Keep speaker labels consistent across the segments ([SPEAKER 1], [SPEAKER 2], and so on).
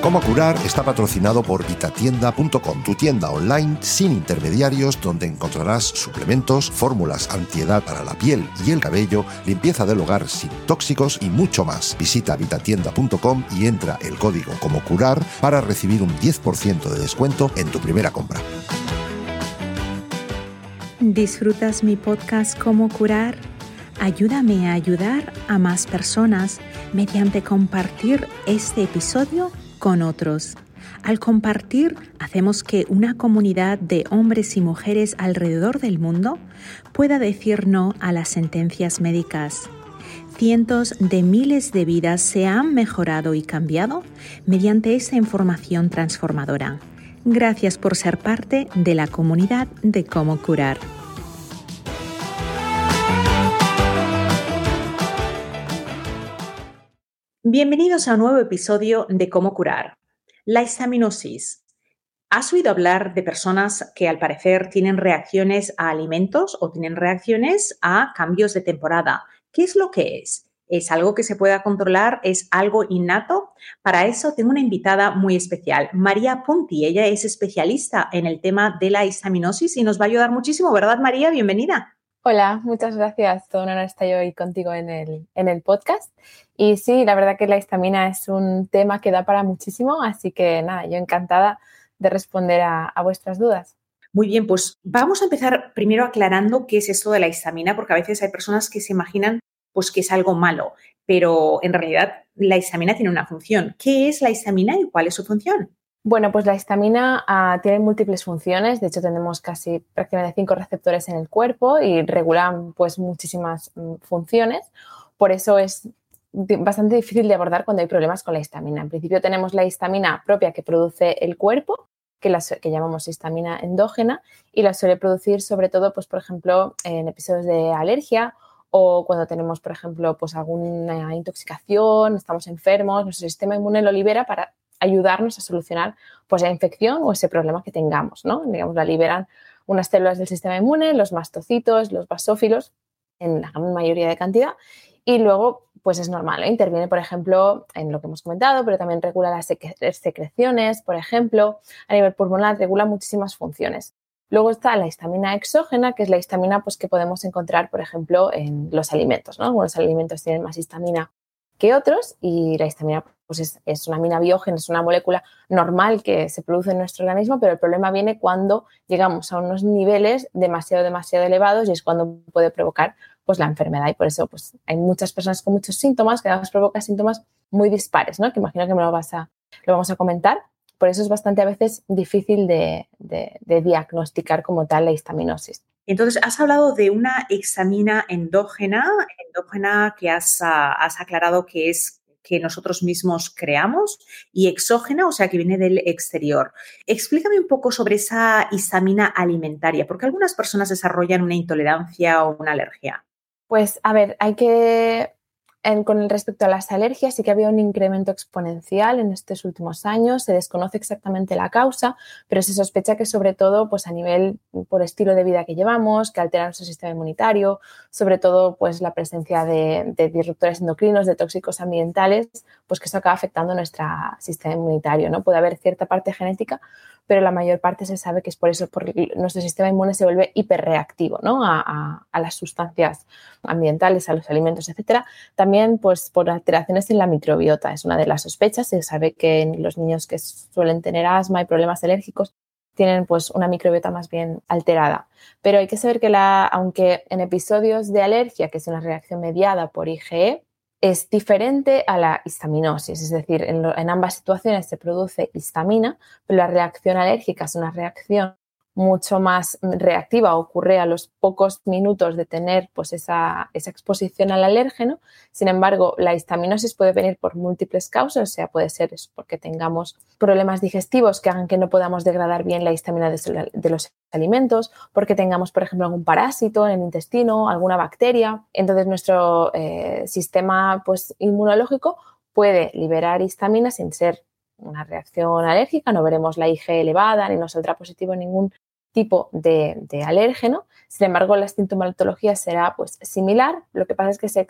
[SPEAKER 1] Cómo curar está patrocinado por vitatienda.com, tu tienda online sin intermediarios donde encontrarás suplementos, fórmulas antiedad para la piel y el cabello, limpieza del hogar sin tóxicos y mucho más. Visita vitatienda.com y entra el código como curar para recibir un 10% de descuento en tu primera compra.
[SPEAKER 2] ¿Disfrutas mi podcast Cómo curar? Ayúdame a ayudar a más personas mediante compartir este episodio con otros. Al compartir, hacemos que una comunidad de hombres y mujeres alrededor del mundo pueda decir no a las sentencias médicas. Cientos de miles de vidas se han mejorado y cambiado mediante esa información transformadora. Gracias por ser parte de la comunidad de cómo curar. Bienvenidos a un nuevo episodio de Cómo curar. La histaminosis. ¿Has oído hablar de personas que al parecer tienen reacciones a alimentos o tienen reacciones a cambios de temporada? ¿Qué es lo que es? ¿Es algo que se pueda controlar? ¿Es algo innato? Para eso tengo una invitada muy especial, María Punti. Ella es especialista en el tema de la histaminosis y nos va a ayudar muchísimo, ¿verdad María? Bienvenida.
[SPEAKER 3] Hola, muchas gracias. Todo un honor estar hoy contigo en el, en el podcast. Y sí, la verdad que la histamina es un tema que da para muchísimo, así que nada, yo encantada de responder a, vuestras dudas.
[SPEAKER 2] Muy bien, pues vamos a empezar primero aclarando qué es esto de la histamina, porque a veces hay personas que se imaginan pues que es algo malo, pero en realidad la histamina tiene una función. ¿Qué es la histamina y cuál es su función?
[SPEAKER 3] Bueno, pues la histamina ah, tiene múltiples funciones. De hecho, tenemos casi prácticamente cinco receptores en el cuerpo y regulan pues muchísimas mm, funciones. Por eso es bastante difícil de abordar cuando hay problemas con la histamina. En principio tenemos la histamina propia que produce el cuerpo, que, que llamamos histamina endógena, y la suele producir sobre todo, pues, por ejemplo, en episodios de alergia o cuando tenemos, por ejemplo, pues alguna intoxicación, estamos enfermos, nuestro sistema inmune lo libera para ayudarnos a solucionar pues, la infección o ese problema que tengamos, ¿no? Digamos, la liberan unas células del sistema inmune, los mastocitos, los basófilos, en la gran mayoría de cantidad, y luego, pues es normal, ¿eh? interviene, por ejemplo, en lo que hemos comentado, pero también regula las secreciones, por ejemplo, a nivel pulmonar regula muchísimas funciones. Luego está la histamina exógena, que es la histamina pues, que podemos encontrar, por ejemplo, en los alimentos. ¿no? Algunos alimentos tienen más histamina que otros y la histamina pues es, una amina biógena, es una molécula normal que se produce en nuestro organismo, pero el problema viene cuando llegamos a unos niveles demasiado, demasiado elevados y es cuando puede provocar pues, la enfermedad. Y por eso pues, hay muchas personas con muchos síntomas que además provoca síntomas muy dispares, ¿no? que imagino que me lo, vas a, lo vamos a comentar. Por eso es bastante a veces difícil de, de diagnosticar como tal la histaminosis.
[SPEAKER 2] Entonces, has hablado de una examina endógena, endógena que has, ah, has, aclarado que es que nosotros mismos creamos y exógena, o sea, que viene del exterior. Explícame un poco sobre esa histamina alimentaria, porque algunas personas desarrollan una intolerancia o una alergia.
[SPEAKER 3] Pues, a ver, hay que con respecto a las alergias, sí que había un incremento exponencial en estos últimos años. Se desconoce exactamente la causa, pero se sospecha que sobre todo pues, a nivel por estilo de vida que llevamos, que altera nuestro sistema inmunitario, sobre todo pues, la presencia de, de disruptores endocrinos, de tóxicos ambientales, pues que eso acaba afectando nuestro sistema inmunitario. ¿no? Puede haber cierta parte genética, pero la mayor parte se sabe que es por eso, porque nuestro sistema inmune se vuelve hiperreactivo ¿no? a, las sustancias ambientales, a los alimentos, etc. También pues, por alteraciones en la microbiota, es una de las sospechas. Se sabe que los niños que suelen tener asma y problemas alérgicos tienen pues una microbiota más bien alterada. Pero hay que saber que la, aunque en episodios de alergia, que es una reacción mediada por IgE, es diferente a la histaminosis, es decir, en, ambas situaciones se produce histamina, pero la reacción alérgica es una reacción mucho más reactiva, ocurre a los pocos minutos de tener pues, esa, exposición al alérgeno. Sin embargo, la histaminosis puede venir por múltiples causas, o sea, puede ser porque tengamos problemas digestivos que hagan que no podamos degradar bien la histamina de, los alimentos, porque tengamos, por ejemplo, algún parásito en el intestino, alguna bacteria. Entonces, nuestro eh, sistema pues, inmunológico puede liberar histamina sin ser una reacción alérgica, no veremos la IG elevada ni nos saldrá positivo ningún tipo de, alérgeno. Sin embargo, la sintomatología será pues, similar. Lo que pasa es que se,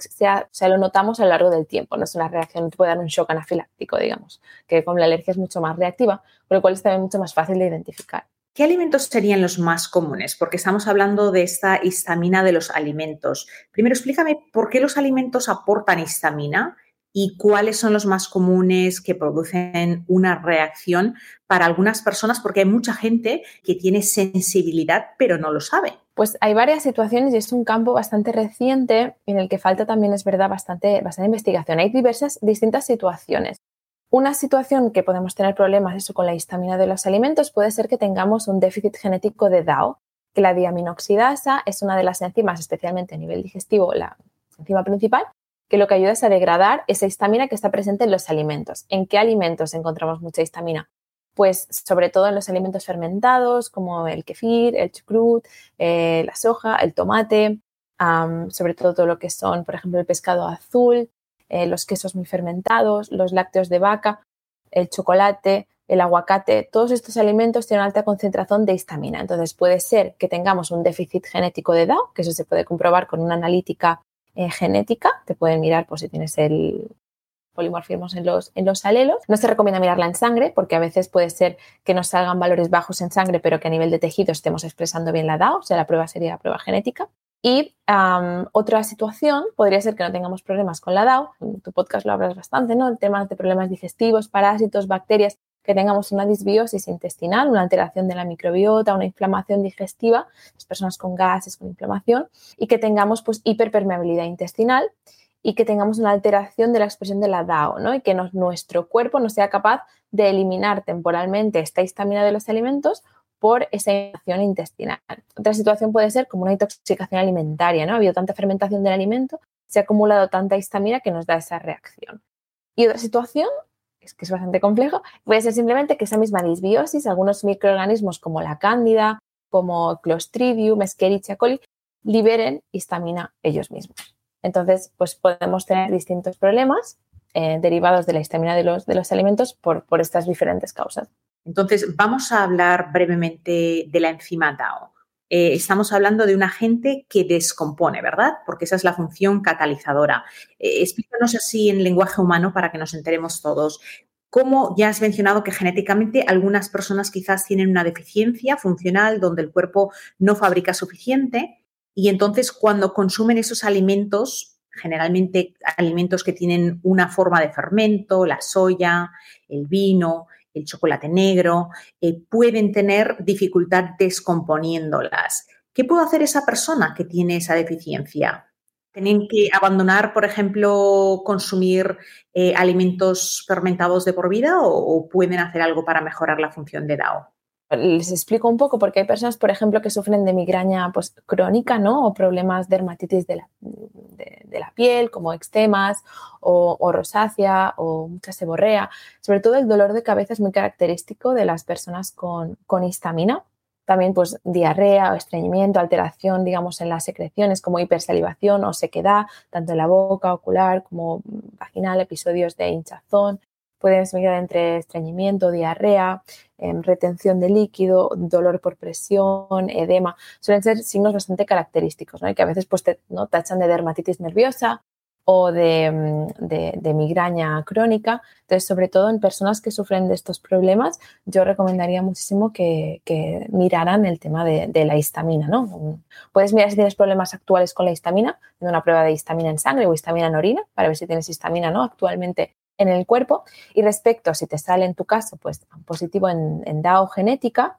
[SPEAKER 3] se, lo notamos a lo largo del tiempo. No es una reacción, no puede dar un shock anafiláctico, digamos, que con la alergia es mucho más reactiva, por lo cual es también mucho más fácil de identificar.
[SPEAKER 2] ¿Qué alimentos serían los más comunes? Porque estamos hablando de esta histamina de los alimentos. Primero, explícame por qué los alimentos aportan histamina y cuáles son los más comunes que producen una reacción para algunas personas, porque hay mucha gente que tiene sensibilidad pero no lo sabe.
[SPEAKER 3] Pues hay varias situaciones y es un campo bastante reciente en el que falta también, es verdad, bastante, bastante investigación. Hay diversas, distintas situaciones. Una situación que podemos tener problemas eso, con la histamina de los alimentos puede ser que tengamos un déficit genético de DAO, que la diaminoxidasa es una de las enzimas, especialmente a nivel digestivo, la enzima principal, que lo que ayuda es a degradar esa histamina que está presente en los alimentos. ¿En qué alimentos encontramos mucha histamina? Pues sobre todo en los alimentos fermentados como el kefir, el chucrut, eh, la soja, el tomate, sobre todo todo lo que son, por ejemplo, el pescado azul, eh, los quesos muy fermentados, los lácteos de vaca, el chocolate, el aguacate, todos estos alimentos tienen alta concentración de histamina. Entonces puede ser que tengamos un déficit genético de DAO, que eso se puede comprobar con una analítica eh, genética, te pueden mirar por si tienes el polimorfismos en los, en los alelos. No se recomienda mirarla en sangre porque a veces puede ser que nos salgan valores bajos en sangre, pero que a nivel de tejido estemos expresando bien la DAO, o sea, la prueba sería la prueba genética. Y otra situación podría ser que no tengamos problemas con la DAO. En tu podcast lo hablas bastante, ¿no? El tema de problemas digestivos, parásitos, bacterias que tengamos una disbiosis intestinal, una alteración de la microbiota, una inflamación digestiva, las personas con gases, con inflamación, y que tengamos pues hiperpermeabilidad intestinal y que tengamos una alteración de la expresión de la DAO, ¿no? Y que nuestro cuerpo no sea capaz de eliminar temporalmente esta histamina de los alimentos por esa inflamación intestinal. Otra situación puede ser como una intoxicación alimentaria, ¿no? Ha habido tanta fermentación del alimento, se ha acumulado tanta histamina que nos da esa reacción. Y otra situación que es bastante complejo, puede ser simplemente que esa misma disbiosis, algunos microorganismos como la cándida, como Clostridium, Escherichia coli, liberen histamina ellos mismos. Entonces, pues podemos tener distintos problemas eh, derivados de la histamina de los, de los alimentos por, por estas diferentes causas.
[SPEAKER 2] Entonces, vamos a hablar brevemente de la enzima DAO. Eh, estamos hablando de un agente que descompone, ¿verdad? Porque esa es la función catalizadora. Eh, explícanos así en lenguaje humano para que nos enteremos todos. Cómo ya has mencionado que genéticamente algunas personas quizás tienen una deficiencia funcional donde el cuerpo no fabrica suficiente y entonces cuando consumen esos alimentos, generalmente alimentos que tienen una forma de fermento, la soya, el vino, el chocolate negro, eh, pueden tener dificultad descomponiéndolas. ¿Qué puede hacer esa persona que tiene esa deficiencia? ¿Tienen que abandonar, por ejemplo, consumir eh, alimentos fermentados de por vida o pueden hacer algo para mejorar la función de DAO?
[SPEAKER 3] Les explico un poco porque hay personas, por ejemplo, que sufren de migraña pues, crónica, ¿no? O problemas de dermatitis de la, de, la piel, como eczemas o, rosácea o mucha seborrea. Sobre todo el dolor de cabeza es muy característico de las personas con, con histamina. También, pues, diarrea o estreñimiento, alteración, digamos, en las secreciones, como hipersalivación o sequedad, tanto en la boca, ocular, como vaginal, episodios de hinchazón, Puedes mirar entre estreñimiento, diarrea, em, retención de líquido, dolor por presión, edema. Suelen ser signos bastante característicos, ¿no? Y que a veces pues, te ¿no? tachan de dermatitis nerviosa o em, de, de, migraña crónica. Entonces, sobre todo en personas que sufren de estos problemas, yo recomendaría muchísimo que, que miraran el tema de, de, la histamina. ¿no? Puedes mirar si tienes problemas actuales con la histamina, en una prueba de histamina en sangre o histamina en orina, para ver si tienes histamina ¿no? actualmente en el cuerpo. Y respecto a si te sale en tu caso pues, positivo en, DAO genética,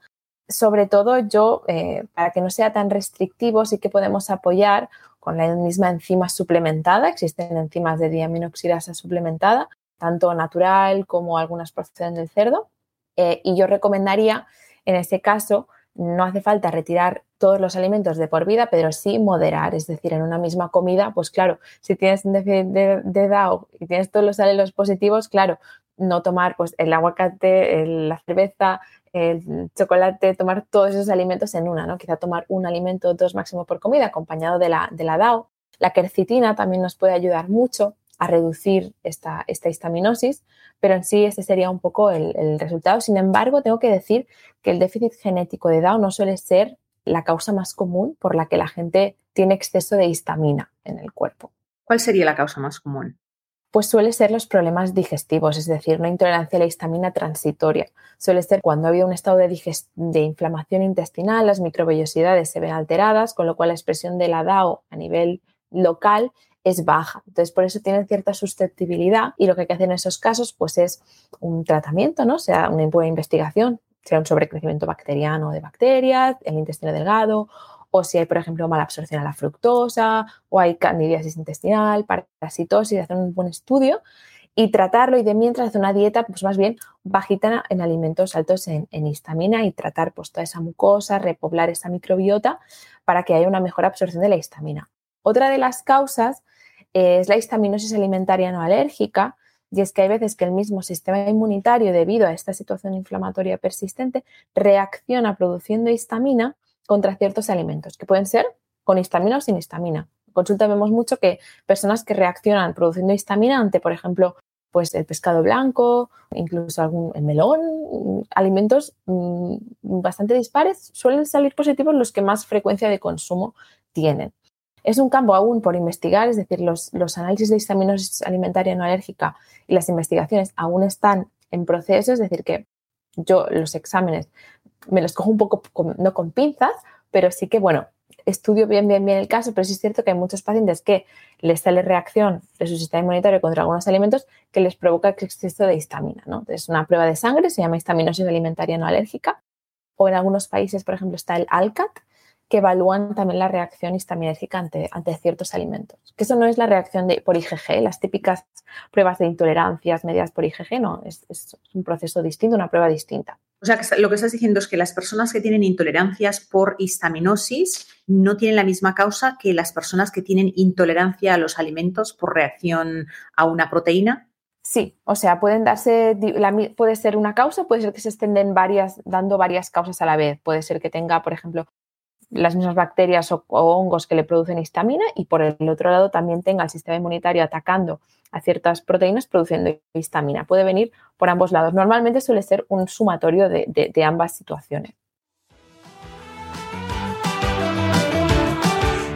[SPEAKER 3] sobre todo yo, eh, para que no sea tan restrictivo, sí que podemos apoyar con la misma enzima suplementada. Existen enzimas de diaminoxidasa suplementada, tanto natural como algunas proceden del cerdo. Eh, y yo recomendaría, en este caso, no hace falta retirar todos los alimentos de por vida, pero sí moderar, es decir, en una misma comida, pues claro, si tienes un déficit de, DAO y tienes todos los alelos positivos, claro, no tomar pues el aguacate, la cerveza, el chocolate, tomar todos esos alimentos en una, ¿no? Quizá tomar un alimento, dos máximo por comida, acompañado de la, de la DAO. La quercitina también nos puede ayudar mucho a reducir esta, esta histaminosis, pero en sí ese sería un poco el, el, resultado. Sin embargo, tengo que decir que el déficit genético de DAO no suele ser la causa más común por la que la gente tiene exceso de histamina en el cuerpo.
[SPEAKER 2] ¿Cuál sería la causa más común?
[SPEAKER 3] pues suele ser los problemas digestivos, es decir, una intolerancia a la histamina transitoria. Suele ser cuando ha habido un estado de, de, inflamación intestinal, las microvellosidades se ven alteradas, con lo cual la expresión de la DAO a nivel local es baja. Entonces, por eso tienen cierta susceptibilidad y lo que hay que hacer en esos casos pues es un tratamiento, ¿no? sea una buena investigación, sea un sobrecrecimiento bacteriano de bacterias, el intestino delgado o si hay, por ejemplo, mala absorción a la fructosa, o hay candidiasis intestinal, parasitosis, hacer un buen estudio y tratarlo y de mientras hacer una dieta, pues más bien bajita en alimentos altos en, histamina y tratar pues toda esa mucosa, repoblar esa microbiota para que haya una mejor absorción de la histamina. Otra de las causas es la histaminosis alimentaria no alérgica, y es que hay veces que el mismo sistema inmunitario, debido a esta situación inflamatoria persistente, reacciona produciendo histamina contra ciertos alimentos, que pueden ser con histamina o sin histamina. En consulta vemos mucho que personas que reaccionan produciendo histamina ante, por ejemplo, pues el pescado blanco, incluso algún el melón, alimentos mm, bastante dispares, suelen salir positivos los que más frecuencia de consumo tienen. Es un campo aún por investigar, es decir, los, los análisis de histaminosis alimentaria no alérgica y las investigaciones aún están en proceso, es decir, que yo los exámenes me los cojo un poco, no con pinzas, pero sí que, bueno, estudio bien, bien, bien el caso, pero sí es cierto que hay muchos pacientes que les sale reacción de su sistema inmunitario contra algunos alimentos que les provoca exceso de histamina, ¿no? Entonces, una prueba de sangre se llama histaminosis alimentaria no alérgica, o en algunos países, por ejemplo, está el ALCAT, que evalúan también la reacción histaminérgica ante, ante ciertos alimentos. Que eso no es la reacción de, por IgG, las típicas pruebas de intolerancias medidas por IgG, no, es, es un proceso distinto, una prueba distinta.
[SPEAKER 2] O sea, que lo que estás diciendo es que las personas que tienen intolerancias por histaminosis no tienen la misma causa que las personas que tienen intolerancia a los alimentos por reacción a una proteína.
[SPEAKER 3] Sí, o sea, pueden darse, puede ser una causa, puede ser que se estén varias, dando varias causas a la vez. Puede ser que tenga, por ejemplo, las mismas bacterias o, hongos que le producen histamina y por el otro lado también tenga el sistema inmunitario atacando a ciertas proteínas produciendo histamina. Puede venir por ambos lados. Normalmente suele ser un sumatorio de ambas situaciones.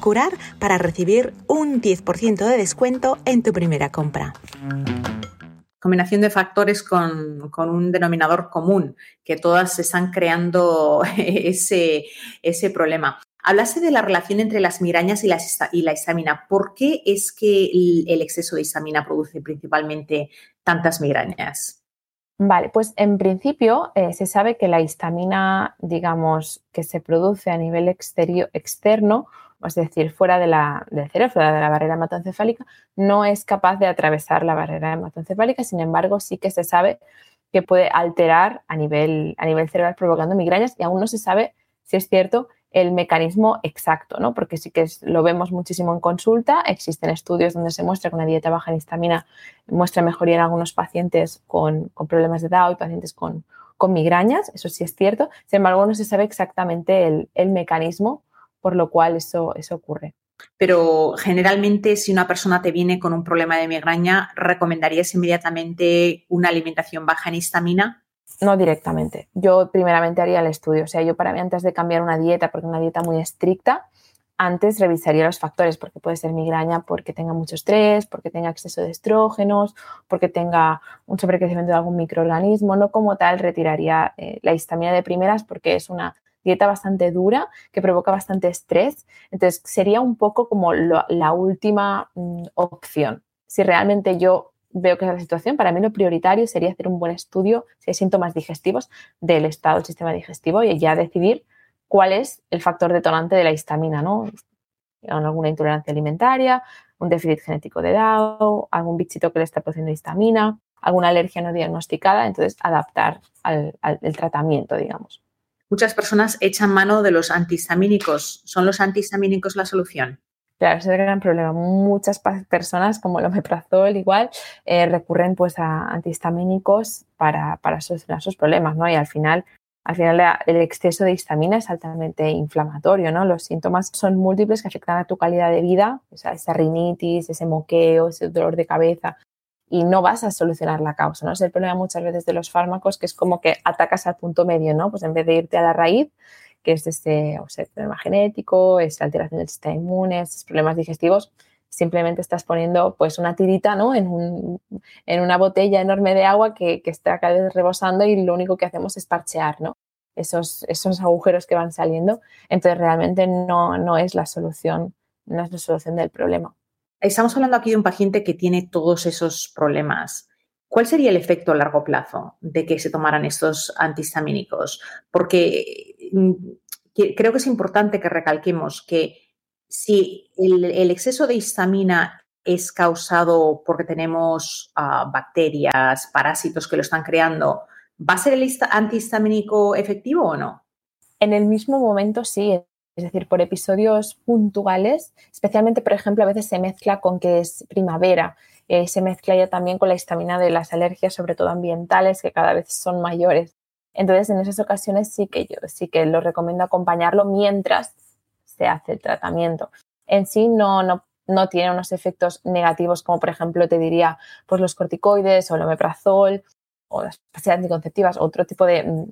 [SPEAKER 4] curar para recibir un 10% de descuento en tu primera compra.
[SPEAKER 2] Combinación de factores con, un denominador común, que todas están creando ese, ese problema. Hablaste de la relación entre las migrañas y la, y la histamina. ¿Por qué es que el exceso de histamina produce principalmente tantas migrañas?
[SPEAKER 3] Vale, pues en principio eh, se sabe que la histamina, digamos, que se produce a nivel exterior, externo es decir, fuera de la, del cerebro, fuera de la barrera hematoencefálica, no es capaz de atravesar la barrera hematoencefálica, sin embargo, sí que se sabe que puede alterar a nivel, a nivel cerebral provocando migrañas y aún no se sabe si es cierto el mecanismo exacto, ¿no? Porque sí que lo vemos muchísimo en consulta. Existen estudios donde se muestra que una dieta baja en histamina muestra mejoría en algunos pacientes con, problemas de DAO y pacientes con, con, migrañas. Eso sí es cierto. Sin embargo, no se sabe exactamente el, el mecanismo por lo cual eso, eso ocurre.
[SPEAKER 2] Pero generalmente si una persona te viene con un problema de migraña, ¿recomendarías inmediatamente una alimentación baja en histamina?
[SPEAKER 3] No directamente. Yo primeramente haría el estudio. O sea, yo para mí antes de cambiar una dieta, porque una dieta muy estricta, antes revisaría los factores, porque puede ser migraña porque tenga mucho estrés, porque tenga exceso de estrógenos, porque tenga un sobrecrecimiento de algún microorganismo. No como tal retiraría eh, la histamina de primeras porque es una dieta bastante dura que provoca bastante estrés. Entonces, sería un poco como la última mm, opción. Si realmente yo veo que es la situación, para mí lo prioritario sería hacer un buen estudio si hay síntomas digestivos del estado del sistema digestivo y ya decidir cuál es el factor detonante de la histamina, ¿no? alguna intolerancia alimentaria, un déficit genético de Down, algún bichito que le está produciendo histamina, alguna alergia no diagnosticada, entonces adaptar al, tratamiento, digamos.
[SPEAKER 2] Muchas personas echan mano de los antihistamínicos. ¿Son los antihistamínicos la solución?
[SPEAKER 3] Claro, ese es el gran problema. Muchas personas, como el omeprazol igual, eh, recurren pues a antihistamínicos para, para solucionar sus problemas, ¿no? Y al final al final el exceso de histamina es altamente inflamatorio, ¿no? Los síntomas son múltiples que afectan a tu calidad de vida, o sea, esa rinitis, ese moqueo, ese dolor de cabeza, y no vas a solucionar la causa, ¿no? Es el problema muchas veces de los fármacos que es como que atacas al punto medio, ¿no? Pues en vez de irte a la raíz, que es este problema genético, es alteración del sistema inmune, es problemas digestivos, simplemente estás poniendo pues una tirita ¿no? en, una botella enorme de agua que, está cada vez rebosando y lo único que hacemos es parchear ¿no? esos, esos agujeros que van saliendo. Entonces realmente no, no es la solución, no es la solución del problema.
[SPEAKER 2] Estamos hablando aquí de un paciente que tiene todos esos problemas. ¿Cuál sería el efecto a largo plazo de que se tomaran estos antihistamínicos? Porque mm, creo que es importante que recalquemos que si el, exceso de histamina es causado porque tenemos ah, bacterias, parásitos que lo están creando, ¿va a ser el antihistamínico efectivo o no?
[SPEAKER 3] En el mismo momento sí, es decir, por episodios puntuales, especialmente, por ejemplo, a veces se mezcla con que es primavera, eh, se mezcla ya también con la histamina de las alergias, sobre todo ambientales, que cada vez son mayores. Entonces, en esas ocasiones sí que yo sí que lo recomiendo acompañarlo mientras se hace el tratamiento. En sí no, no, no tiene unos efectos negativos como por ejemplo te diría pues los corticoides o el omeprazol o las pastillas anticonceptivas, otro tipo de,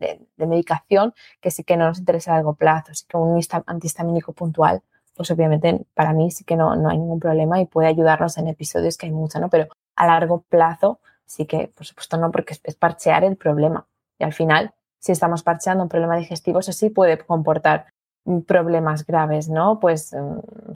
[SPEAKER 3] de, medicación que sí que no nos interesa a largo plazo. Así que un antihistamínico puntual, pues obviamente para mí sí que no, no hay ningún problema y puede ayudarnos en episodios que hay mucha, ¿no? Pero a largo plazo sí que, por supuesto, no, porque es parchear el problema. Y al final, si estamos parcheando un problema digestivo, eso sí puede comportar problemas graves, ¿no? Pues mm,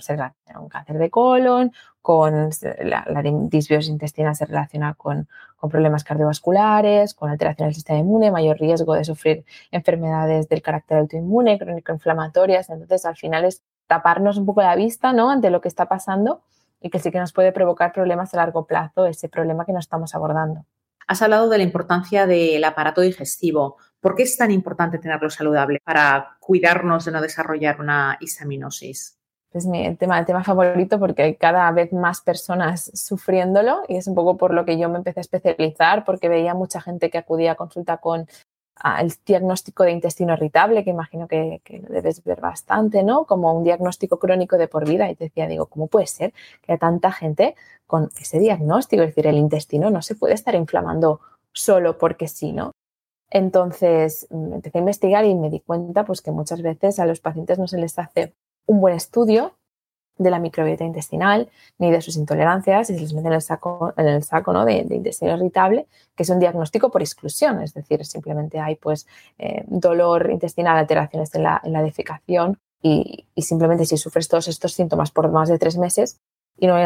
[SPEAKER 3] se relaciona un cáncer de colon, con la, disbiosis intestinal se relaciona con, problemas cardiovasculares, con alteración del sistema inmune, mayor riesgo de sufrir enfermedades del carácter autoinmune, crónico-inflamatorias. Entonces, al final es taparnos un poco la vista, ¿no? Ante lo que está pasando y que sí que nos puede provocar problemas a largo plazo, ese problema que no estamos abordando.
[SPEAKER 2] Has hablado de la importancia del aparato digestivo. ¿Por qué es tan importante tenerlo saludable para cuidarnos de no desarrollar una histaminosis?
[SPEAKER 3] Es mi tema, tema favorito porque hay cada vez más personas sufriéndolo y es un poco por lo que yo me empecé a especializar porque veía mucha gente que acudía a consulta con el diagnóstico de intestino irritable, que imagino que, debes ver bastante, ¿no? Como un diagnóstico crónico de por vida. Y te decía, digo, ¿cómo puede ser que haya tanta gente con ese diagnóstico? Es decir, el intestino no se puede estar inflamando solo porque sí, ¿no? Entonces mm, empecé a investigar y me di cuenta pues, que muchas veces a los pacientes no se les hace un buen estudio de la microbiota intestinal ni de sus intolerancias y se les mete en el saco, en el saco ¿no? de, intestino irritable, que es un diagnóstico por exclusión, es decir, simplemente hay pues eh, dolor intestinal, alteraciones en la, en la defecación y, simplemente si sufres todos estos síntomas por más de tres meses y no,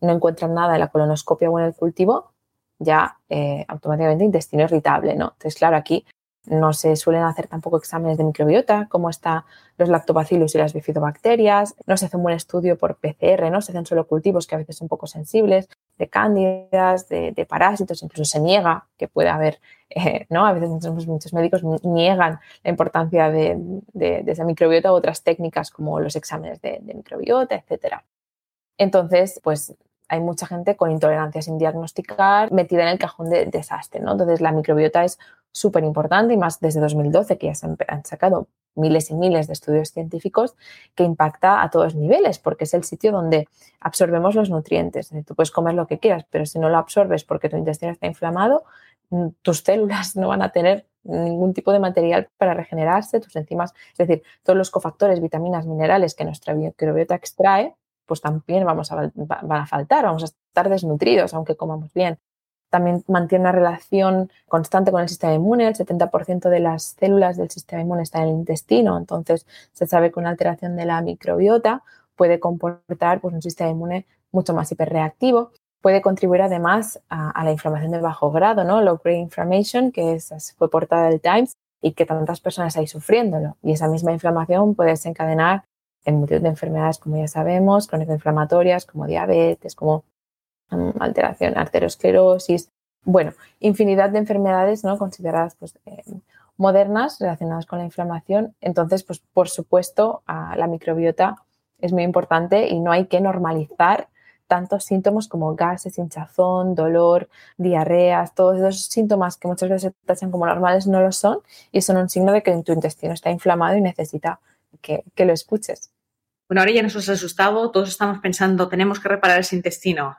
[SPEAKER 3] no encuentran nada en la colonoscopia o en el cultivo, ya eh, automáticamente intestino irritable, ¿no? Entonces, claro, aquí no se suelen hacer tampoco exámenes de microbiota, como están los lactobacillus y las bifidobacterias. No se hace un buen estudio por PCR, ¿no? Se hacen solo cultivos que a veces son poco sensibles, de cándidas, de, parásitos, incluso se niega que puede haber, eh, ¿no? A veces muchos, médicos niegan la importancia de, esa microbiota u otras técnicas como los exámenes de, microbiota, etcétera. Entonces, pues hay mucha gente con intolerancia sin diagnosticar metida en el cajón de desastre, ¿no? Entonces la microbiota es súper importante y más desde 2012 que ya se han sacado miles y miles de estudios científicos que impacta a todos niveles porque es el sitio donde absorbemos los nutrientes. Tú puedes comer lo que quieras, pero si no lo absorbes porque tu intestino está inflamado, mm, tus células no van a tener ningún tipo de material para regenerarse, tus enzimas, es decir, todos los cofactores, vitaminas, minerales que nuestra microbiota extrae, pues también vamos a, van a faltar, vamos a estar desnutridos aunque comamos bien. También mantiene una relación constante con el sistema inmune. El 70% de las células del sistema inmune están en el intestino, entonces se sabe que una alteración de la microbiota puede comportar pues, un sistema inmune mucho más hiperreactivo. Puede contribuir además a, la inflamación de bajo grado, ¿no? Low grade inflammation, que es, fue portada del Times y que tantas personas hay sufriéndolo. Y esa misma inflamación puede desencadenar en multitud de enfermedades, como ya sabemos, crónico-inflamatorias, como diabetes, como alteración, arteriosclerosis, bueno, infinidad de enfermedades ¿no? consideradas pues, eh, modernas relacionadas con la inflamación. Entonces, pues por supuesto, la microbiota es muy importante y no hay que normalizar tantos síntomas como gases, hinchazón, dolor, diarreas, todos esos síntomas que muchas veces se tachan como normales no lo son y son un signo de que tu intestino está inflamado y necesita que, que lo escuches.
[SPEAKER 2] Bueno, ahora ya nos has asustado, todos estamos pensando, tenemos que reparar ese intestino.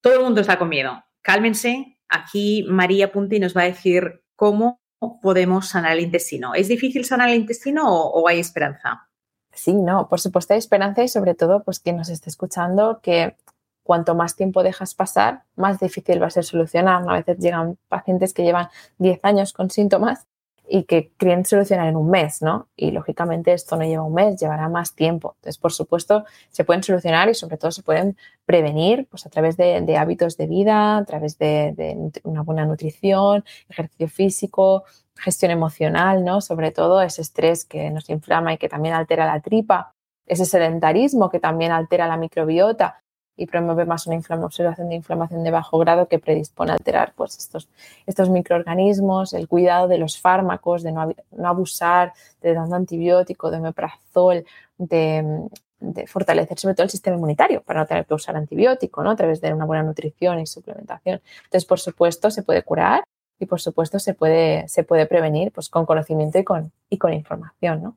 [SPEAKER 2] Todo el mundo está con miedo. Cálmense. Aquí María Punti nos va a decir cómo podemos sanar el intestino. ¿Es difícil sanar el intestino o, hay esperanza?
[SPEAKER 3] Sí, no, por supuesto hay esperanza y sobre todo, pues quien nos esté escuchando, que cuanto más tiempo dejas pasar, más difícil va a ser solucionar. A veces llegan pacientes que llevan 10 años con síntomas y que quieren solucionar en un mes, ¿no? Y lógicamente esto no lleva un mes, llevará más tiempo. Entonces, por supuesto, se pueden solucionar y sobre todo se pueden prevenir pues, a través de, hábitos de vida, a través de, una buena nutrición, ejercicio físico, gestión emocional, ¿no? Sobre todo ese estrés que nos inflama y que también altera la tripa, ese sedentarismo que también altera la microbiota y promueve más una observación de inflamación de bajo grado que predispone a alterar pues, estos, estos microorganismos, el cuidado de los fármacos, de no, abusar de dando antibiótico, de omeprazol, de, fortalecer sobre todo el sistema inmunitario para no tener que usar antibiótico, ¿no? A través de una buena nutrición y suplementación. Entonces, por supuesto, se puede curar y por supuesto se puede, se puede prevenir pues, con conocimiento y con, y con información, ¿no?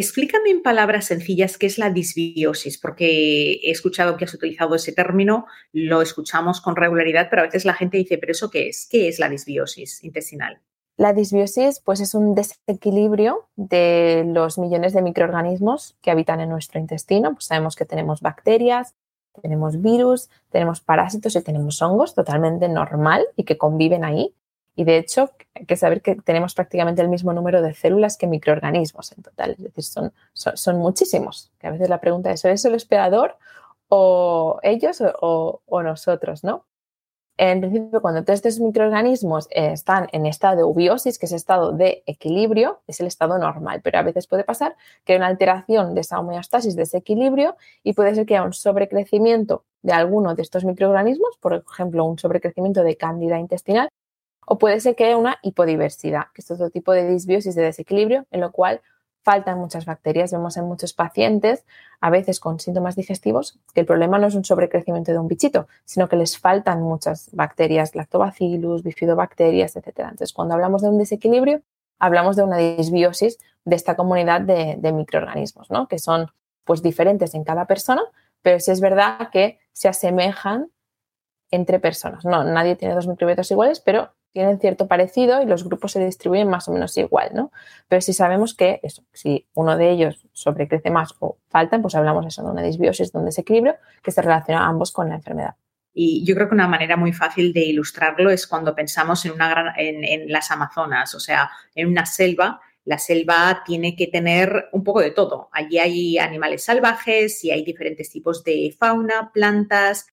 [SPEAKER 2] Explícame en palabras sencillas qué es la disbiosis, porque he escuchado que has utilizado ese término, lo escuchamos con regularidad, pero a veces la gente dice, ¿pero eso qué es? ¿Qué es la disbiosis intestinal?
[SPEAKER 3] La disbiosis pues, es un desequilibrio de los millones de microorganismos que habitan en nuestro intestino. Pues sabemos que tenemos bacterias, tenemos virus, tenemos parásitos y tenemos hongos, totalmente normal y que conviven ahí. Y de hecho, hay que saber que tenemos prácticamente el mismo número de células que microorganismos en total. Es decir, son, son, muchísimos. Que a veces la pregunta es, ¿es el esperador o ellos o, nosotros? ¿no? En principio, cuando todos estos microorganismos eh, están en estado de ubiosis, que es estado de equilibrio, es el estado normal, pero a veces puede pasar que hay una alteración de esa homeostasis, de ese equilibrio, y puede ser que haya un sobrecrecimiento de alguno de estos microorganismos, por ejemplo, un sobrecrecimiento de cándida intestinal, o puede ser que haya una hipodiversidad, que es otro tipo de disbiosis de desequilibrio, en lo cual faltan muchas bacterias. Vemos en muchos pacientes, a veces con síntomas digestivos, que el problema no es un sobrecrecimiento de un bichito, sino que les faltan muchas bacterias, lactobacillus, bifidobacterias, etc. Entonces, cuando hablamos de un desequilibrio, hablamos de una disbiosis de esta comunidad de, microorganismos, ¿no? que son pues diferentes en cada persona, pero sí es verdad que se asemejan entre personas. No, nadie tiene dos microbiotas iguales, pero tienen cierto parecido y los grupos se distribuyen más o menos igual, ¿no? Pero si sabemos que eso, si uno de ellos sobrecrece más o faltan, pues hablamos eso de una disbiosis, de un desequilibrio que se relaciona ambos con la enfermedad.
[SPEAKER 2] Y yo creo que una manera muy fácil de ilustrarlo es cuando pensamos en, una gran, en las Amazonas, o sea, en una selva la selva tiene que tener un poco de todo. Allí hay animales salvajes y hay diferentes tipos de fauna, plantas,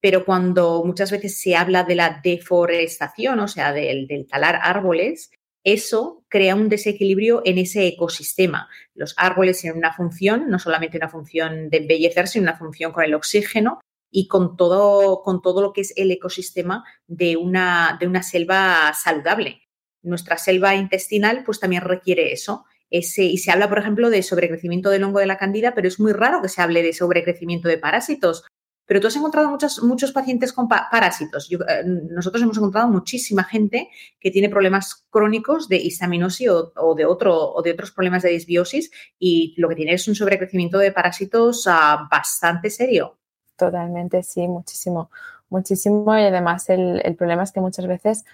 [SPEAKER 2] pero cuando muchas veces se habla de la deforestación, o sea, del, talar árboles, eso crea un desequilibrio en ese ecosistema. Los árboles tienen una función, no solamente una función de embellecer, sino una función con el oxígeno y con todo, con todo lo que es el ecosistema de una, de una selva saludable. Nuestra selva intestinal pues también requiere eso. Ese, y se habla, por ejemplo, de sobrecrecimiento del hongo de la candida, pero es muy raro que se hable de sobrecrecimiento de parásitos Pero tú has encontrado muchos, muchos pacientes con parásitos. Eh, nosotros hemos encontrado muchísima gente que tiene problemas crónicos de histaminosis o, de otro, o de otros problemas de disbiosis y lo que tiene es un sobrecrecimiento de parásitos ah, bastante serio.
[SPEAKER 3] Totalmente, sí, muchísimo, muchísimo. Y además el, el problema es que muchas veces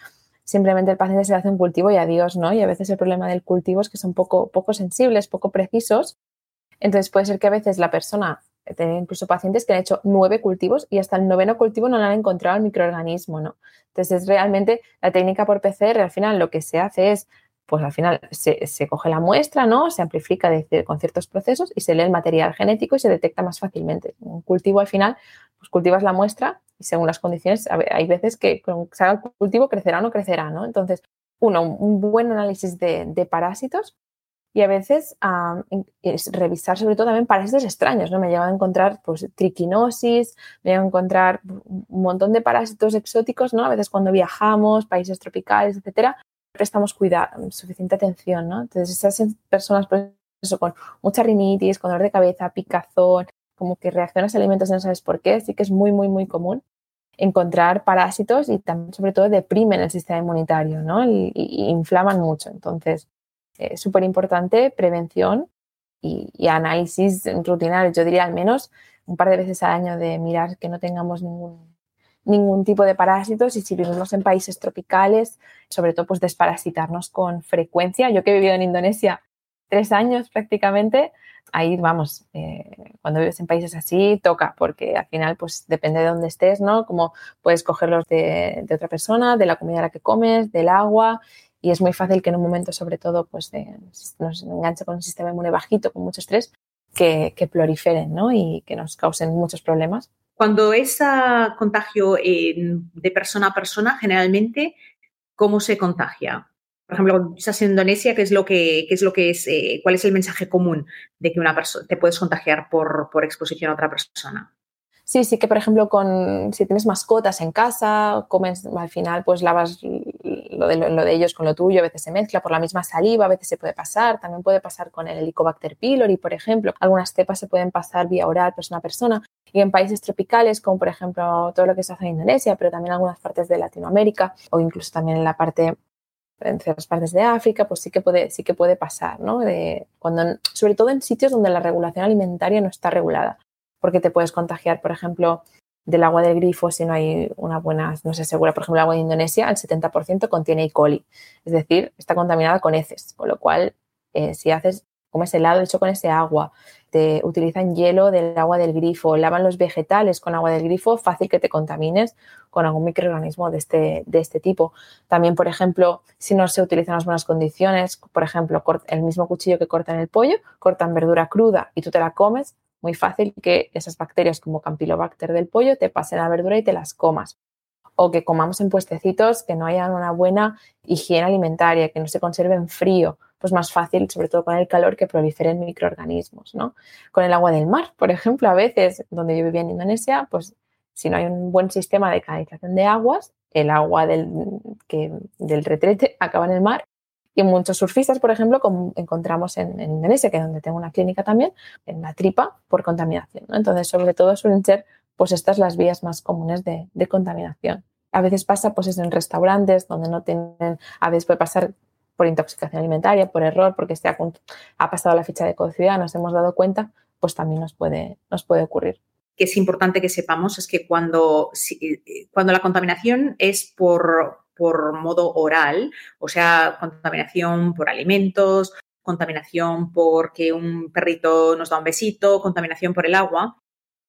[SPEAKER 3] simplemente el paciente se le hace un cultivo y adiós, ¿no? Y a veces el problema del cultivo es que son poco, poco sensibles, poco precisos. Entonces puede ser que a veces la persona, tenga incluso pacientes que han hecho nueve cultivos y hasta el noveno cultivo no han encontrado el microorganismo, ¿no? Entonces es realmente la técnica por PCR, al final lo que se hace es pues al final se, coge la muestra, ¿no? Se amplifica con ciertos procesos y se lee el material genético y se detecta más fácilmente. Un cultivo al final, pues cultivas la muestra y según las condiciones, hay veces que con que el cultivo crecerá o no crecerá, ¿no? Entonces, uno, un buen análisis de, parásitos y a veces es revisar sobre todo también parásitos extraños, ¿no? Me lleva a encontrar pues triquinosis, me lleva a encontrar un montón de parásitos exóticos, ¿no? A veces cuando viajamos, países tropicales, etcétera, prestamos cuidado, suficiente atención, ¿no? Entonces, esas personas, pues, eso, con mucha rinitis, con dolor de cabeza, picazón, como que reaccionas a alimentos y no sabes por qué, sí que es muy, muy, muy común encontrar parásitos y también, sobre todo, deprimen el sistema inmunitario, ¿no? Inflaman mucho. Entonces, es súper importante prevención y, y, análisis rutinario. Yo diría al menos un par de veces al año de mirar que no tengamos ningún ningún tipo de parásitos y si vivimos en países tropicales, sobre todo pues desparasitarnos con frecuencia. Yo que he vivido en Indonesia tres años prácticamente, ahí vamos, eh, cuando vives en países así toca, porque al final pues depende de dónde estés, ¿no? Como puedes cogerlos de, otra persona, de la comida a la que comes, del agua y es muy fácil que en un momento sobre todo pues nos enganche con un sistema inmune bajito, con mucho estrés, que, que proliferen, ¿no? Y que nos causen muchos problemas.
[SPEAKER 2] Cuando es contagio de persona a persona, generalmente, ¿cómo se contagia? Por ejemplo, estás en Indonesia, ¿qué es lo que, es lo que es, eh, cuál es el mensaje común de que una persona te puedes contagiar por, por exposición a otra persona?
[SPEAKER 3] Sí, sí que, por ejemplo, con, si tienes mascotas en casa, comes, al final pues lavas lo de, lo de, ellos con lo tuyo, a veces se mezcla por la misma saliva, a veces se puede pasar, también puede pasar con el Helicobacter pylori, por ejemplo. Algunas cepas se pueden pasar vía oral persona a persona. Y en países tropicales, como por ejemplo todo lo que se hace en Indonesia, pero también algunas partes de Latinoamérica o incluso también en la parte en ciertas partes de África, pues sí que puede, sí que puede pasar, ¿no? De cuando, sobre todo en sitios donde la regulación alimentaria no está regulada porque te puedes contagiar, por ejemplo, del agua del grifo si no hay una buena, no se segura, por ejemplo, el agua de Indonesia, el 70% contiene E. coli, es decir, está contaminada con heces, con lo cual eh, si haces, comes helado hecho con ese agua, te utilizan hielo del agua del grifo, lavan los vegetales con agua del grifo, fácil que te contamines con algún microorganismo de este, de este tipo. También, por ejemplo, si no se utilizan las buenas condiciones, por ejemplo, el mismo cuchillo que cortan el pollo, cortan verdura cruda y tú te la comes, muy fácil que esas bacterias como Campylobacter del pollo te pasen la verdura y te las comas. O que comamos en puestecitos que no hayan una buena higiene alimentaria, que no se conserven frío, pues más fácil, sobre todo con el calor, que proliferen microorganismos, ¿no? Con el agua del mar, por ejemplo, a veces, donde yo vivía en Indonesia, pues si no hay un buen sistema de canalización de aguas, el agua del, que, del retrete acaba en el mar y muchos surfistas, por ejemplo, como encontramos en, Indonesia, que es donde tengo una clínica también, en la tripa por contaminación. Entonces, sobre todo suelen ser pues estas las vías más comunes de, contaminación. A veces pasa pues en restaurantes donde no tienen, a veces puede pasar por intoxicación alimentaria, por error, porque este ha, pasado la ficha de codicidad, nos hemos dado cuenta, pues también nos puede, nos puede ocurrir
[SPEAKER 2] que es importante que sepamos es que cuando, cuando la contaminación es por, por modo oral, o sea, contaminación por alimentos, contaminación porque un perrito nos da un besito, contaminación por el agua.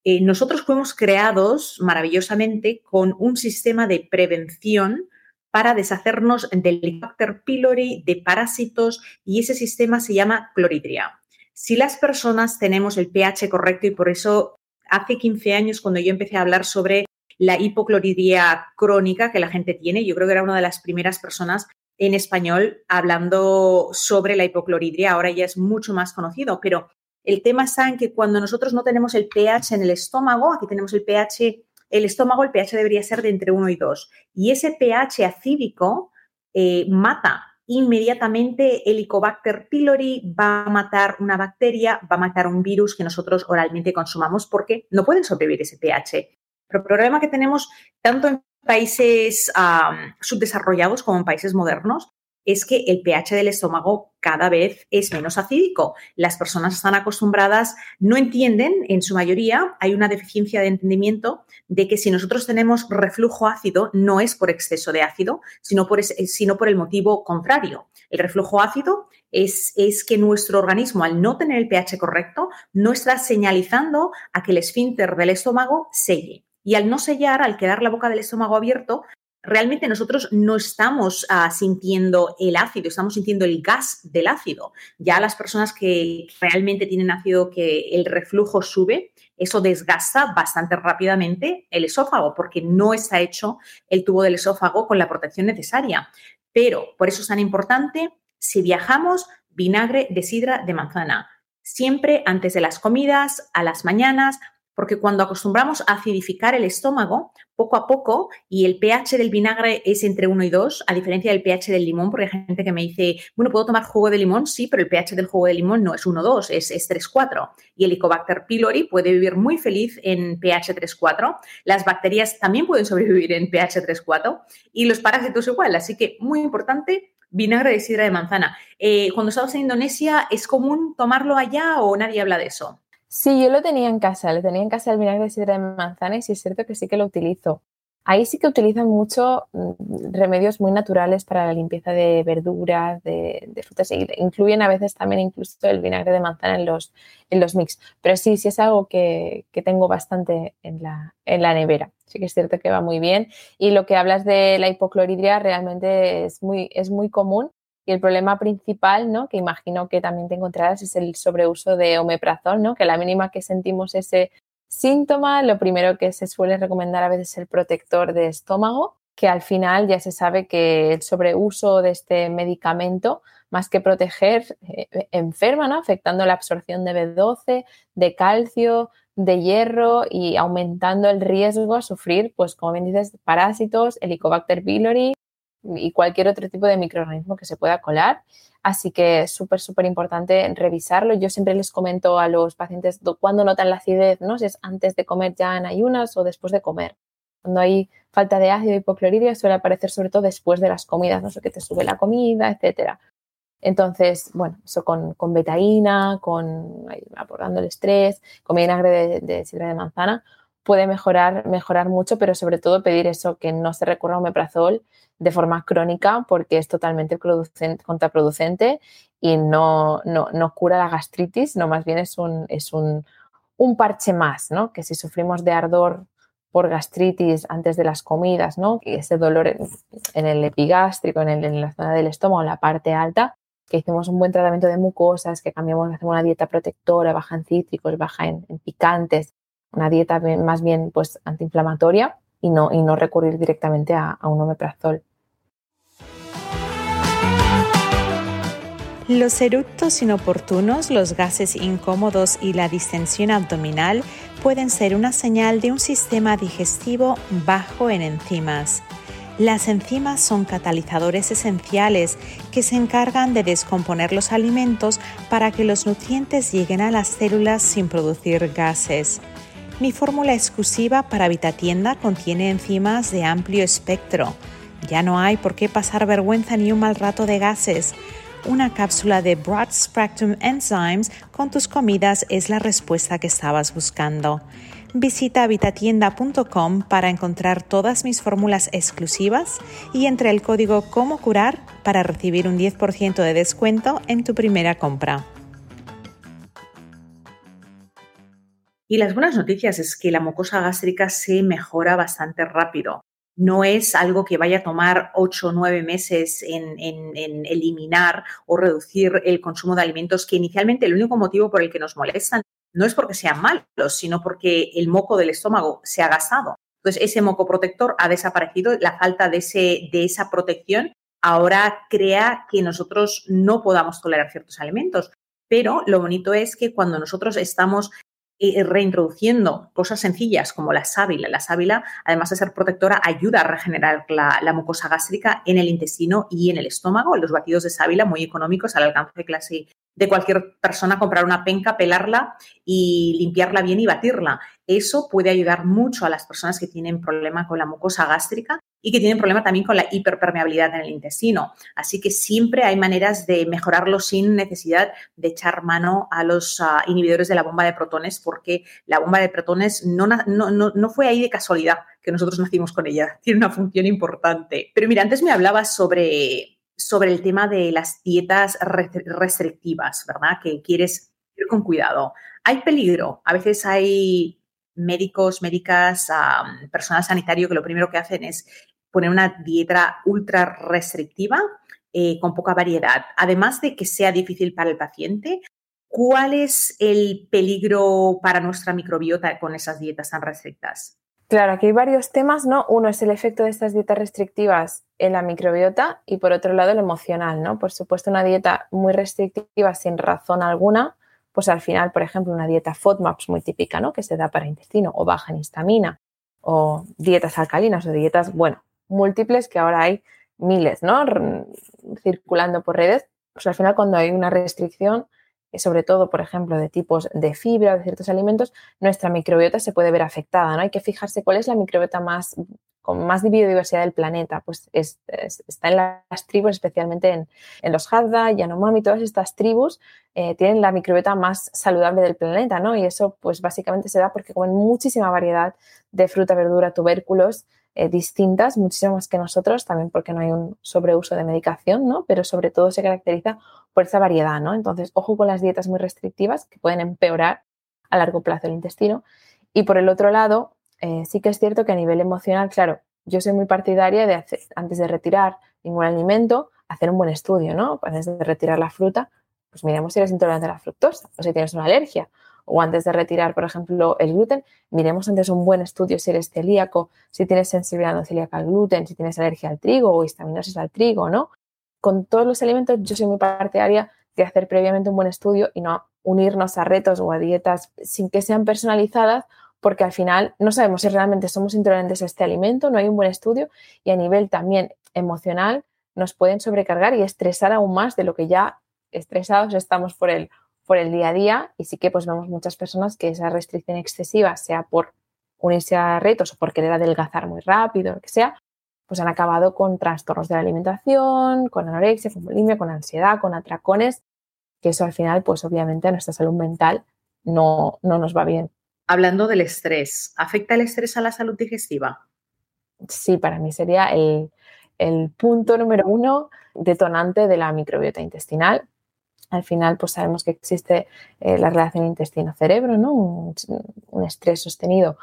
[SPEAKER 2] Eh, nosotros fuimos creados maravillosamente con un sistema de prevención para deshacernos del Helicobacter pylori, de parásitos, y ese sistema se llama cloridria. Si las personas tenemos el pH correcto, y por eso hace 15 años, cuando yo empecé a hablar sobre la hipocloridria crónica que la gente tiene. Yo creo que era una de las primeras personas en español hablando sobre la hipocloridria. Ahora ya es mucho más conocido, pero el tema está en que cuando nosotros no tenemos el pH en el estómago, aquí tenemos el pH, el estómago, el pH debería ser de entre 1 y 2. Y ese pH acídico eh, mata inmediatamente Helicobacter pylori va a matar una bacteria, va a matar un virus que nosotros oralmente consumamos porque no pueden sobrevivir ese pH. El problema que tenemos tanto en países subdesarrollados como en países modernos es que el pH del estómago cada vez es menos acídico. Las personas están acostumbradas, no entienden, en su mayoría, hay una deficiencia de entendimiento de que si nosotros tenemos reflujo ácido, no es por exceso de ácido, sino por, sino por el motivo contrario. El reflujo ácido es, que nuestro organismo, al no tener el pH correcto, no está señalizando a que el esfínter del estómago selle. Y al no sellar, al quedar la boca del estómago abierto, realmente nosotros no estamos ah, sintiendo el ácido, estamos sintiendo el gas del ácido. Ya las personas que realmente tienen ácido, que el reflujo sube, eso desgasta bastante rápidamente el esófago porque no está hecho el tubo del esófago con la protección necesaria. Pero por eso es tan importante, si viajamos, vinagre de sidra de manzana. Siempre antes de las comidas, a las mañanas, porque cuando acostumbramos a acidificar el estómago, poco a poco, y el pH del vinagre es entre 1 y 2, a diferencia del pH del limón, porque hay gente que me dice, bueno, ¿puedo tomar jugo de limón? Sí, pero el pH del jugo de limón no es 1, 2, es, es 3, 4. Y el Helicobacter pylori puede vivir muy feliz en pH 3, 4. Las bacterias también pueden sobrevivir en pH 3, 4. Y los parásitos igual. Así que muy importante, vinagre de sidra de manzana. Eh, cuando estamos en Indonesia, ¿es común tomarlo allá o nadie habla de eso?
[SPEAKER 3] Sí, yo lo tenía en casa, lo tenía en casa el vinagre de sidra de manzana y sí es cierto que sí que lo utilizo. Ahí sí que utilizan mucho mm, remedios muy naturales para la limpieza de verduras, de, frutas, e incluyen a veces también incluso el vinagre de manzana en los, en los mix. Pero sí, sí es algo que, tengo bastante en la, en la nevera. Sí que es cierto que va muy bien. Y lo que hablas de la hipocloridria realmente es muy, es muy común y el problema principal, ¿no? que imagino que también te encontrarás, es el sobreuso de omeprazol, ¿no? que a la mínima que sentimos ese síntoma, lo primero que se suele recomendar a veces es el protector de estómago, que al final ya se sabe que el sobreuso de este medicamento, más que proteger, eh, enferma, ¿no? afectando la absorción de B12, de calcio, de hierro y aumentando el riesgo a sufrir, pues como bien dices, parásitos, Helicobacter pylori, y cualquier otro tipo de microorganismo que se pueda colar. Así que es súper, súper importante revisarlo. Yo siempre les comento a los pacientes cuando notan la acidez, ¿no? Si es antes de comer ya en ayunas o después de comer. Cuando hay falta de ácido hipoclorídeo suele aparecer sobre todo después de las comidas, no sé, que te sube la comida, etcétera. Entonces, bueno, eso con, con betaína, con aportando el estrés, con vinagre de sidra de manzana, puede mejorar, mejorar mucho, pero sobre todo pedir eso, que no se recurra a omeprazol de forma crónica porque es totalmente contraproducente y no, no, cura la gastritis, no más bien es un, es un, parche más, ¿no? Que si sufrimos de ardor por gastritis antes de las comidas, ¿no? Que ese dolor en, el epigástrico, en, en, la zona del estómago, la parte alta, que hicimos un buen tratamiento de mucosas, que cambiamos, hacemos una dieta protectora, baja en cítricos, baja en, picantes, una dieta más bien pues antiinflamatoria y no, y no recurrir directamente a, a un omeprazol.
[SPEAKER 4] Los eructos inoportunos, los gases incómodos y la distensión abdominal pueden ser una señal de un sistema digestivo bajo en enzimas. Las enzimas son catalizadores esenciales que se encargan de descomponer los alimentos para que los nutrientes lleguen a las células sin producir gases. Mi fórmula exclusiva para Vitatienda contiene enzimas de amplio espectro. Ya no hay por qué pasar vergüenza ni un mal rato de gases una cápsula de Broad Spectrum Enzymes con tus comidas es la respuesta que estabas buscando. Visita habitatienda.com para encontrar todas mis fórmulas exclusivas y entre el código Como Curar para recibir un 10% de descuento en tu primera compra.
[SPEAKER 2] Y las buenas noticias es que la mucosa gástrica se mejora bastante rápido no es algo que vaya a tomar ocho o nueve meses en, eliminar o reducir el consumo de alimentos que inicialmente el único motivo por el que nos molestan no es porque sean malos, sino porque el moco del estómago se ha gastado. Entonces, ese moco protector ha desaparecido, la falta de, ese, de esa protección ahora crea que nosotros no podamos tolerar ciertos alimentos. Pero lo bonito es que cuando nosotros estamos reintroduciendo cosas sencillas como la sábila. La sábila, además de ser protectora, ayuda a regenerar la, mucosa gástrica en el intestino y en el estómago. Los batidos de sábila muy económicos al alcance de clase de cualquier persona comprar una penca, pelarla y limpiarla bien y batirla. Eso puede ayudar mucho a las personas que tienen problema con la mucosa gástrica y que tienen problema también con la hiperpermeabilidad en el intestino. Así que siempre hay maneras de mejorarlo sin necesidad de echar mano a los ah, inhibidores de la bomba de protones, porque la bomba de protones no, no, no, fue ahí de casualidad que nosotros nacimos con ella. Tiene una función importante. Pero mira, antes me hablabas sobre, sobre el tema de las dietas restrictivas, ¿verdad? Que quieres ir con cuidado. Hay peligro. A veces hay médicos, médicas, personal sanitario que lo primero que hacen es poner una dieta ultra restrictiva eh, con poca variedad. Además de que sea difícil para el paciente, ¿cuál es el peligro para nuestra microbiota con esas dietas tan restrictas?
[SPEAKER 3] Claro, aquí hay varios temas, ¿no? Uno es el efecto de estas dietas restrictivas en la microbiota y por otro lado el emocional, ¿no? Por supuesto, una dieta muy restrictiva sin razón alguna, pues al final, por ejemplo, una dieta FODMAPs muy típica, ¿no? Que se da para intestino o baja en histamina o dietas alcalinas o dietas, bueno, múltiples que ahora hay miles, ¿no? Circulando por redes, pues al final cuando hay una restricción, sobre todo, por ejemplo, de tipos de fibra de ciertos alimentos, nuestra microbiota se puede ver afectada, ¿no? Hay que fijarse cuál es la microbiota más con más biodiversidad del planeta, pues está en las tribus, especialmente en, los Hadda, Yanomami, todas estas tribus eh, tienen la microbiota más saludable del planeta, ¿no? Y eso, pues básicamente se da porque comen muchísima variedad de fruta, verdura, tubérculos, eh, distintas, muchísimo más que nosotros, también porque no hay un sobreuso de medicación, ¿no? Pero sobre todo se caracteriza por esa variedad, ¿no? Entonces, ojo con las dietas muy restrictivas que pueden empeorar a largo plazo el intestino. Y por el otro lado, eh, sí que es cierto que a nivel emocional, claro, yo soy muy partidaria de hacer, antes de retirar ningún alimento, hacer un buen estudio, ¿no? Antes de retirar la fruta, pues miremos si eres intolerante a la fructosa o si tienes una alergia o antes de retirar, por ejemplo, el gluten, miremos antes un buen estudio si eres celíaco, si tienes sensibilidad no celíaca al gluten, si tienes alergia al trigo o histaminosis al trigo, ¿no? Con todos los alimentos yo soy muy partidaria de hacer previamente un buen estudio y no unirnos a retos o a dietas sin que sean personalizadas porque al final no sabemos si realmente somos intolerantes a este alimento, no hay un buen estudio y a nivel también emocional nos pueden sobrecargar y estresar aún más de lo que ya estresados estamos por el por el día a día y sí que pues vemos muchas personas que esa restricción excesiva, sea por unirse a retos o por querer adelgazar muy rápido, lo que sea, pues han acabado con trastornos de la alimentación, con anorexia, con bulimia, con ansiedad, con atracones, que eso al final pues obviamente a nuestra salud mental no, no nos va bien.
[SPEAKER 2] Hablando del estrés, ¿afecta el estrés a la salud digestiva?
[SPEAKER 3] Sí, para mí sería el, el punto número uno detonante de la microbiota intestinal al final, pues sabemos que existe eh, la relación intestino-cerebro, ¿no? Un, estrés sostenido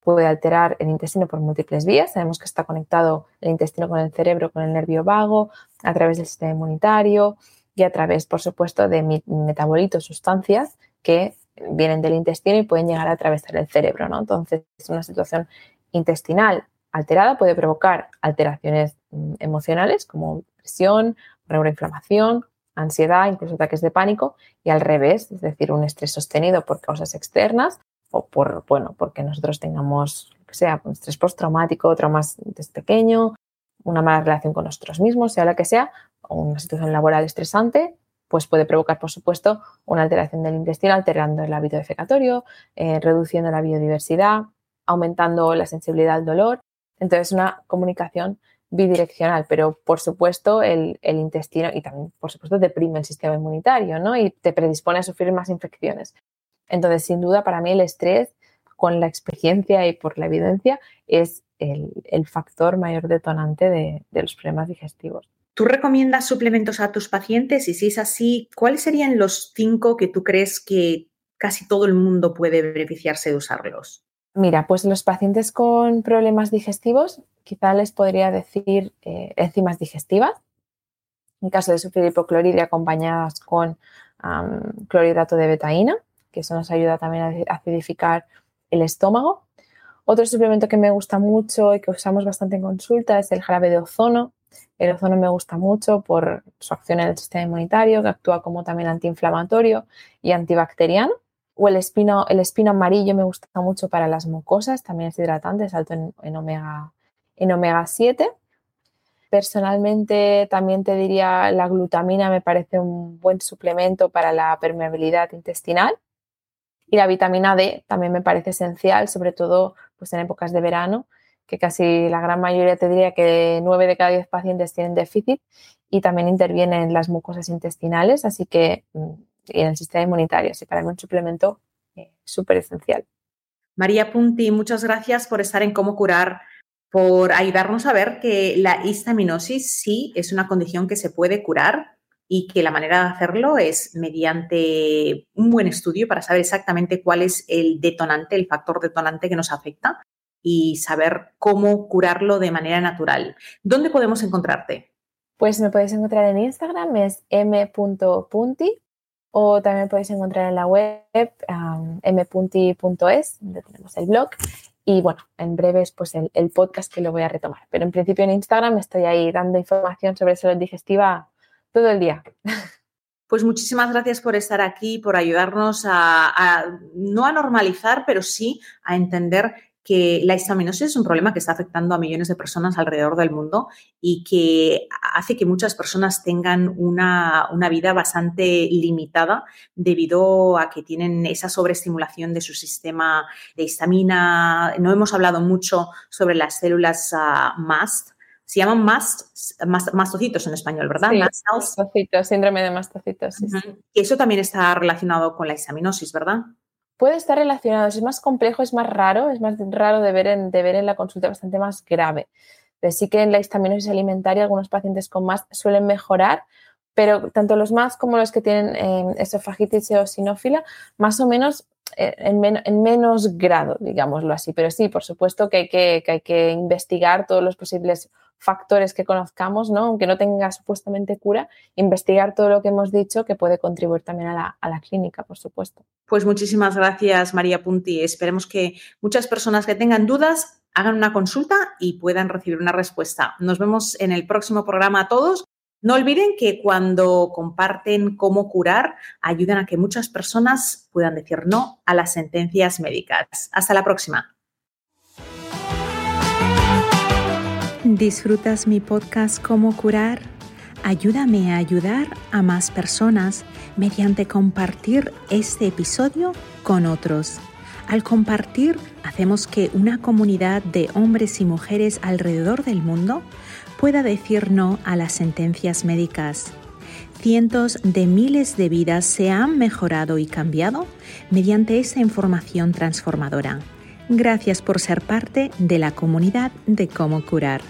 [SPEAKER 3] puede alterar el intestino por múltiples vías. Sabemos que está conectado el intestino con el cerebro, con el nervio vago, a través del sistema inmunitario y a través, por supuesto, de metabolitos, sustancias que vienen del intestino y pueden llegar a atravesar el cerebro, ¿no? Entonces, una situación intestinal alterada puede provocar alteraciones mm, emocionales como presión, neuroinflamación, ansiedad, incluso ataques de pánico, y al revés, es decir, un estrés sostenido por causas externas o por, bueno, porque nosotros tengamos, sea, un estrés postraumático, traumas desde pequeño, una mala relación con nosotros mismos, sea la que sea, o una situación laboral estresante, pues puede provocar, por supuesto, una alteración del intestino, alterando el hábito defecatorio, eh, reduciendo la biodiversidad, aumentando la sensibilidad al dolor. Entonces, una comunicación bidireccional, pero por supuesto el, intestino y también por supuesto deprime el sistema inmunitario, ¿no? Y te predispone a sufrir más infecciones. Entonces, sin duda, para mí el estrés, con la experiencia y por la evidencia, es el, factor mayor detonante de, de los problemas digestivos.
[SPEAKER 2] ¿Tú recomiendas suplementos a tus pacientes? Y si es así, ¿cuáles serían los cinco que tú crees que casi todo el mundo puede beneficiarse de usarlos?
[SPEAKER 3] Mira, pues los pacientes con problemas digestivos, quizá les podría decir eh, enzimas digestivas. En caso de sufrir hipocloridia acompañadas con clorhidrato de betaína, que eso nos ayuda también a acidificar el estómago. Otro suplemento que me gusta mucho y que usamos bastante en consulta es el jarabe de ozono. El ozono me gusta mucho por su acción en el sistema inmunitario, que actúa como también antiinflamatorio y antibacteriano. O el espino, el espino amarillo me gusta mucho para las mucosas, también es hidratante, es alto en, omega, en omega 7. Personalmente también te diría la glutamina me parece un buen suplemento para la permeabilidad intestinal. Y la vitamina D también me parece esencial, sobre todo pues, en épocas de verano, que casi la gran mayoría te diría que 9 de cada 10 pacientes tienen déficit y también interviene en las mucosas intestinales, así que mm, y en el sistema inmunitario. Así para mí un suplemento eh, súper esencial.
[SPEAKER 2] María Punti, muchas gracias por estar en Cómo Curar, por ayudarnos a ver que la histaminosis sí es una condición que se puede curar y que la manera de hacerlo es mediante un buen estudio para saber exactamente cuál es el detonante, el factor detonante que nos afecta y saber cómo curarlo de manera natural. ¿Dónde podemos encontrarte?
[SPEAKER 3] Pues me podéis encontrar en Instagram, es m.punti o también podéis encontrar en la web mpunti.es, donde tenemos el blog. Y bueno, en breves, pues el, el, podcast que lo voy a retomar. Pero en principio en Instagram estoy ahí dando información sobre salud digestiva todo el día.
[SPEAKER 2] Pues muchísimas gracias por estar aquí, por ayudarnos a, a, no a normalizar, pero sí a entender que la histaminosis es un problema que está afectando a millones de personas alrededor del mundo y que hace que muchas personas tengan una, vida bastante limitada debido a que tienen esa sobreestimulación de su sistema de histamina. No hemos hablado mucho sobre las células uh, MAST. Se llaman MAST, mastocitos en español, ¿verdad?
[SPEAKER 3] Sí, mastocitos, síndrome de mastocitos. Sí,
[SPEAKER 2] Eso también está relacionado con la histaminosis, ¿verdad?
[SPEAKER 3] Puede estar relacionado, es más complejo, es más raro, es más raro de ver en, de ver en la consulta bastante más grave. Sí que en la histaminosis alimentaria algunos pacientes con más suelen mejorar, pero tanto los más como los que tienen eh, esofagitis eosinófila, más o menos eh, en, en, menos grado, digámoslo así. Pero sí, por supuesto que hay que, que hay que investigar todos los posibles factores que conozcamos, ¿no? aunque no tenga supuestamente cura, investigar todo lo que hemos dicho que puede contribuir también a la, a la, clínica, por supuesto.
[SPEAKER 2] Pues muchísimas gracias, María Punti. Esperemos que muchas personas que tengan dudas hagan una consulta y puedan recibir una respuesta. Nos vemos en el próximo programa a todos. No olviden que cuando comparten cómo curar, ayudan a que muchas personas puedan decir no a las sentencias médicas. Hasta la próxima.
[SPEAKER 4] ¿Disfrutas mi podcast Cómo curar? Ayúdame a ayudar a más personas mediante compartir este episodio con otros. Al compartir, hacemos que una comunidad de hombres y mujeres alrededor del mundo pueda decir no a las sentencias médicas. Cientos de miles de vidas se han mejorado y cambiado mediante esa información transformadora. Gracias por ser parte de la comunidad de cómo curar.